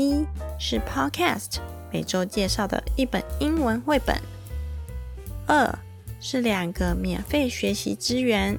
一是 Podcast 每周介绍的一本英文绘本，二是两个免费学习资源，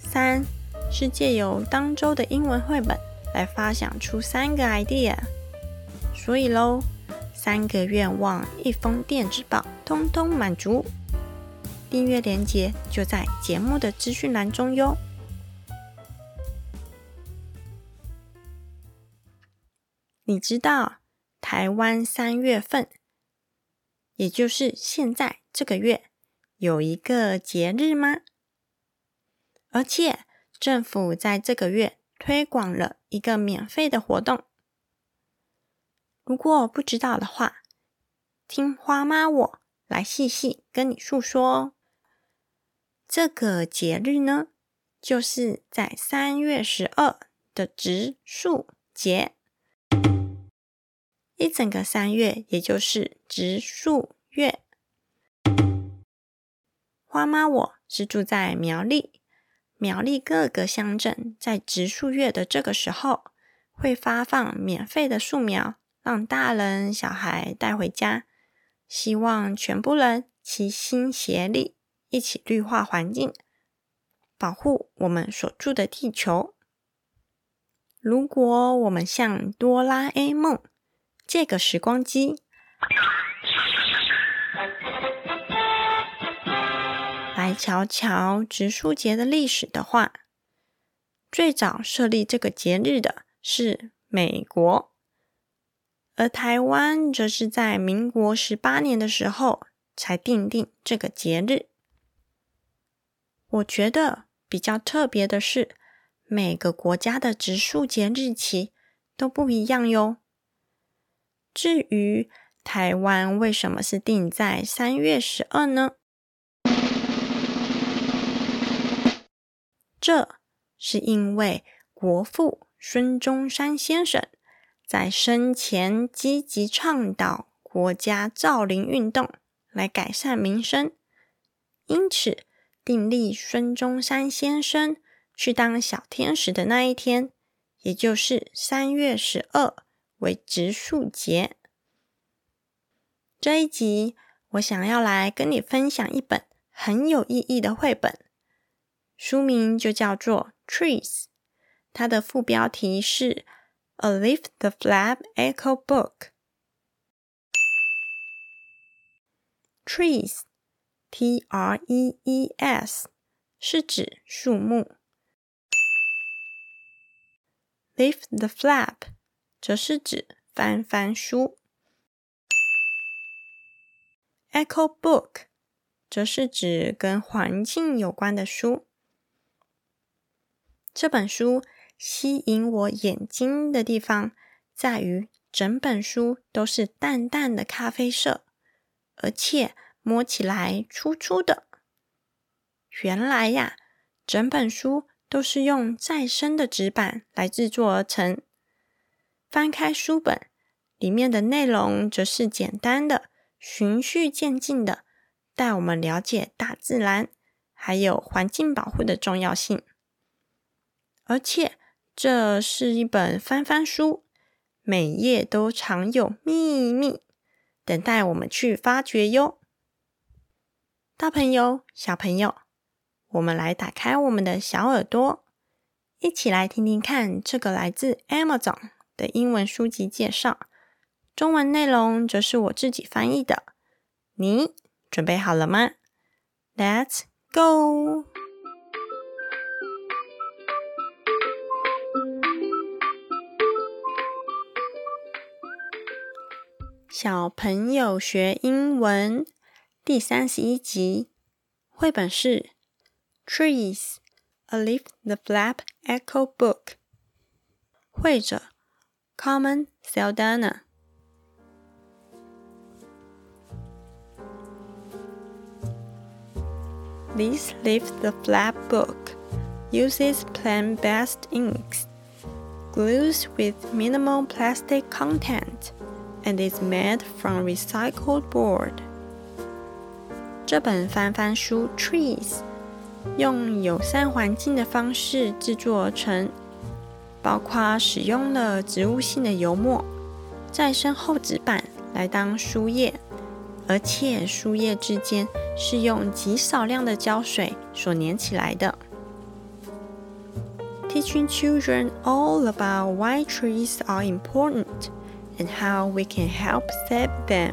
三是借由当周的英文绘本来发想出三个 idea。所以喽，三个愿望一封电子报，通通满足。订阅链接就在节目的资讯栏中哟。你知道台湾三月份，也就是现在这个月，有一个节日吗？而且政府在这个月推广了一个免费的活动。如果不知道的话，听花妈我来细细跟你诉说哦。这个节日呢，就是在三月十二的植树节。一整个三月，也就是植树月。花妈，我是住在苗栗，苗栗各个乡镇在植树月的这个时候，会发放免费的树苗，让大人小孩带回家，希望全部人齐心协力，一起绿化环境，保护我们所住的地球。如果我们像哆啦 A 梦。借个时光机，来瞧瞧植树节的历史的话，最早设立这个节日的是美国，而台湾则是在民国十八年的时候才定定这个节日。我觉得比较特别的是，每个国家的植树节日期都不一样哟。至于台湾为什么是定在三月十二呢？这是因为国父孙中山先生在生前积极倡导国家造林运动，来改善民生，因此订立孙中山先生去当小天使的那一天，也就是三月十二。为植树节，这一集我想要来跟你分享一本很有意义的绘本，书名就叫做《Trees》，它的副标题是《A Leaf the Flap Echo Book》。Trees，T-R-E-E-S，是指树木。Leaf the Flap。则是指翻翻书，Echo Book，则是指跟环境有关的书。这本书吸引我眼睛的地方，在于整本书都是淡淡的咖啡色，而且摸起来粗粗的。原来呀，整本书都是用再生的纸板来制作而成。翻开书本，里面的内容则是简单的、循序渐进的，带我们了解大自然还有环境保护的重要性。而且，这是一本翻翻书，每页都藏有秘密，等待我们去发掘哟。大朋友、小朋友，我们来打开我们的小耳朵，一起来听听看这个来自 Amazon。的英文书籍介绍，中文内容则是我自己翻译的。你准备好了吗？Let's go！小朋友学英文第三十一集，绘本是《Trees: A Leaf the Flap Echo Book》，绘者。Common Saldana。This lift the flap book uses plant-based inks, glues with minimal plastic content, and is made from recycled board. 这本翻翻书《Trees》用友善环境的方式制作成， 包括使用了植物性的油墨、再生厚纸板来当书页，而且书页之间。是用极少量的胶水所粘起来的。Teaching children all about why trees are important and how we can help save them。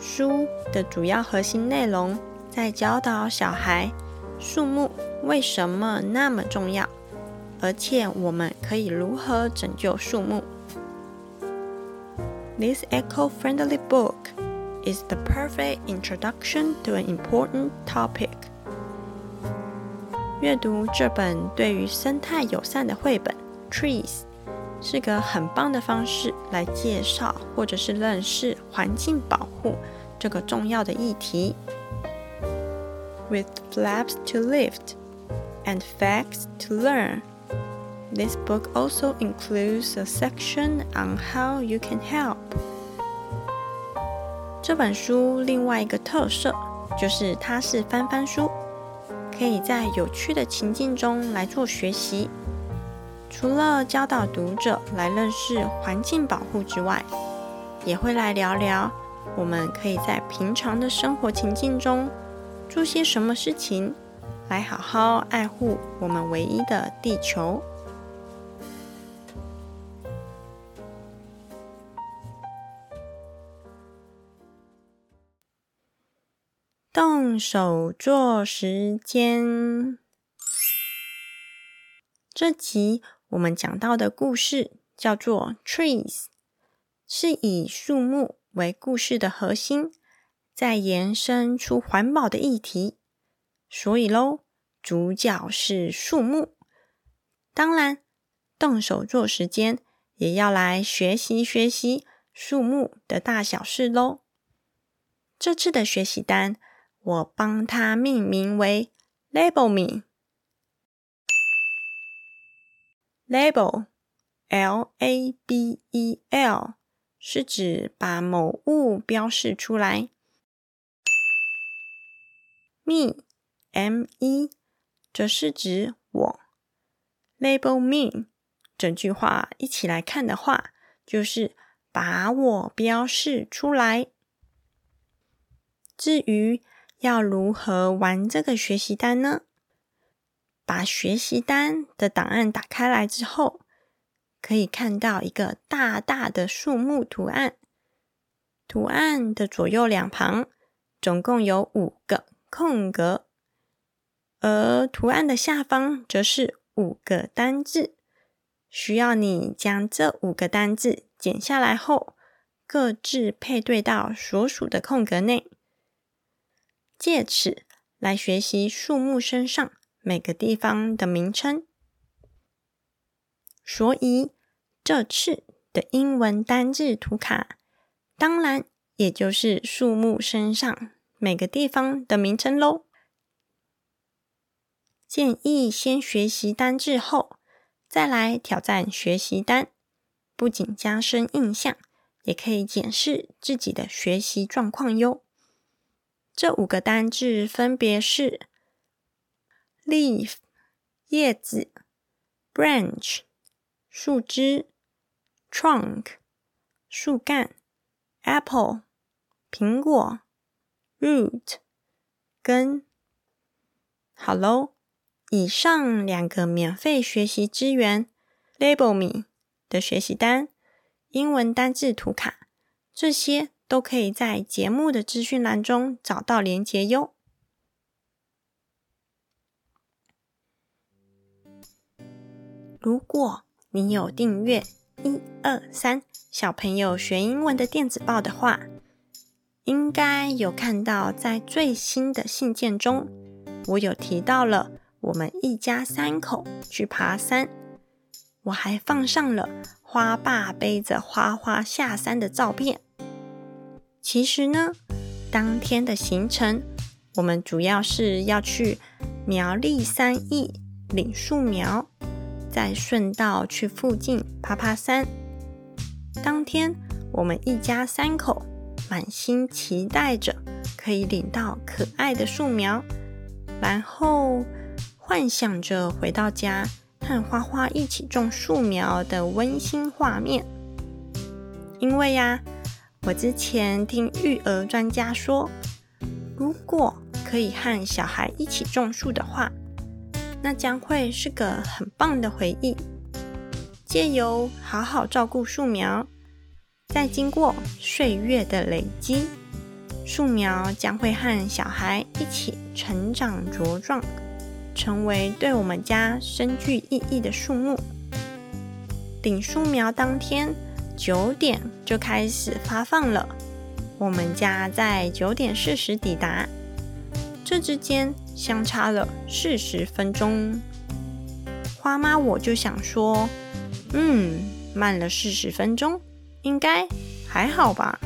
书的主要核心内容在教导小孩树木为什么那么重要，而且我们可以如何拯救树木。This eco-friendly book is the perfect introduction to an important topic. 阅读这本对于生态友善的绘本《Trees》是个很棒的方式来介绍或者是认识环境保护这个重要的议题。With flaps to lift and facts to learn, This book also includes a section on how you can help. 这本书另外一个特色就是它是翻翻书，可以在有趣的情境中来做学习。除了教导读者来认识环境保护之外，也会来聊聊我们可以在平常的生活情境中做些什么事情，来好好爱护我们唯一的地球。动手做时间。这集我们讲到的故事叫做《Trees》，是以树木为故事的核心，再延伸出环保的议题。所以喽，主角是树木。当然，动手做时间也要来学习学习树木的大小事喽。这次的学习单。我帮它命名为 “label me”。label，L-A-B-E-L，是指把某物标示出来。me，M-E，则是指我。label me，整句话一起来看的话，就是把我标示出来。至于要如何玩这个学习单呢？把学习单的档案打开来之后，可以看到一个大大的树木图案。图案的左右两旁总共有五个空格，而图案的下方则是五个单字。需要你将这五个单字剪下来后，各自配对到所属的空格内。借此来学习树木身上每个地方的名称，所以这次的英文单字图卡，当然也就是树木身上每个地方的名称喽。建议先学习单字后，再来挑战学习单，不仅加深印象，也可以检视自己的学习状况哟。这五个单字分别是：leaf（ 叶子）、branch（ 树枝）、trunk（ 树干）、apple（ 苹果）、root（ 根）。好喽，以上两个免费学习资源：Label Me 的学习单、英文单字图卡，这些。都可以在节目的资讯栏中找到连结哟。如果你有订阅一二三小朋友学英文的电子报的话，应该有看到在最新的信件中，我有提到了我们一家三口去爬山，我还放上了花爸背着花花下山的照片。其实呢，当天的行程，我们主要是要去苗栗三义领树苗，再顺道去附近爬爬山。当天，我们一家三口满心期待着可以领到可爱的树苗，然后幻想着回到家和花花一起种树苗的温馨画面。因为呀。我之前听育儿专家说，如果可以和小孩一起种树的话，那将会是个很棒的回忆。借由好好照顾树苗，再经过岁月的累积，树苗将会和小孩一起成长茁壮，成为对我们家深具意义的树木。顶树苗当天。九点就开始发放了，我们家在九点四十抵达，这之间相差了四十分钟。花妈我就想说，嗯，慢了四十分钟，应该还好吧，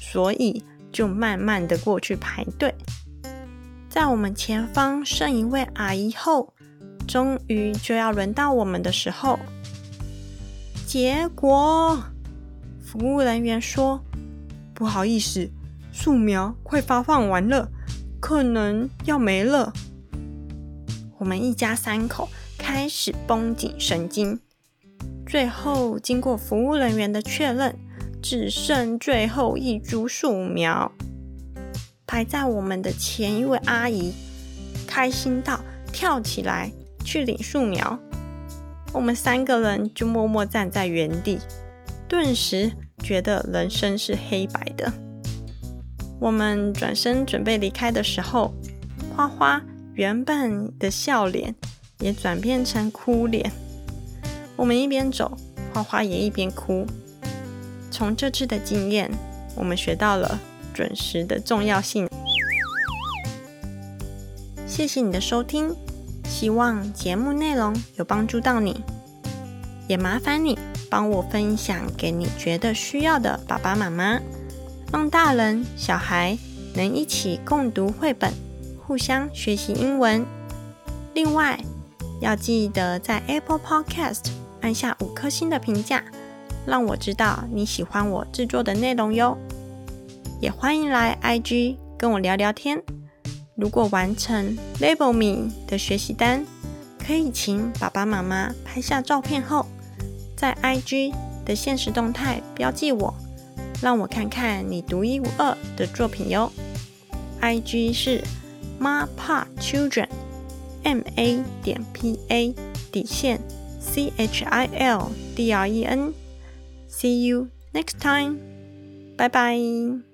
所以就慢慢的过去排队。在我们前方剩一位阿姨后，终于就要轮到我们的时候。结果，服务人员说：“不好意思，树苗快发放完了，可能要没了。”我们一家三口开始绷紧神经。最后，经过服务人员的确认，只剩最后一株树苗。排在我们的前一位阿姨开心到跳起来去领树苗。我们三个人就默默站在原地，顿时觉得人生是黑白的。我们转身准备离开的时候，花花原本的笑脸也转变成哭脸。我们一边走，花花也一边哭。从这次的经验，我们学到了准时的重要性。谢谢你的收听。希望节目内容有帮助到你，也麻烦你帮我分享给你觉得需要的爸爸妈妈，让大人小孩能一起共读绘本，互相学习英文。另外，要记得在 Apple Podcast 按下五颗星的评价，让我知道你喜欢我制作的内容哟。也欢迎来 IG 跟我聊聊天。如果完成 Label Me 的学习单，可以请爸爸妈妈拍下照片后，在 IG 的现实动态标记我，让我看看你独一无二的作品哟。IG 是 Ma Pa Children，M A 点 P A 底线 C H I L D R E N。See you next time，拜拜。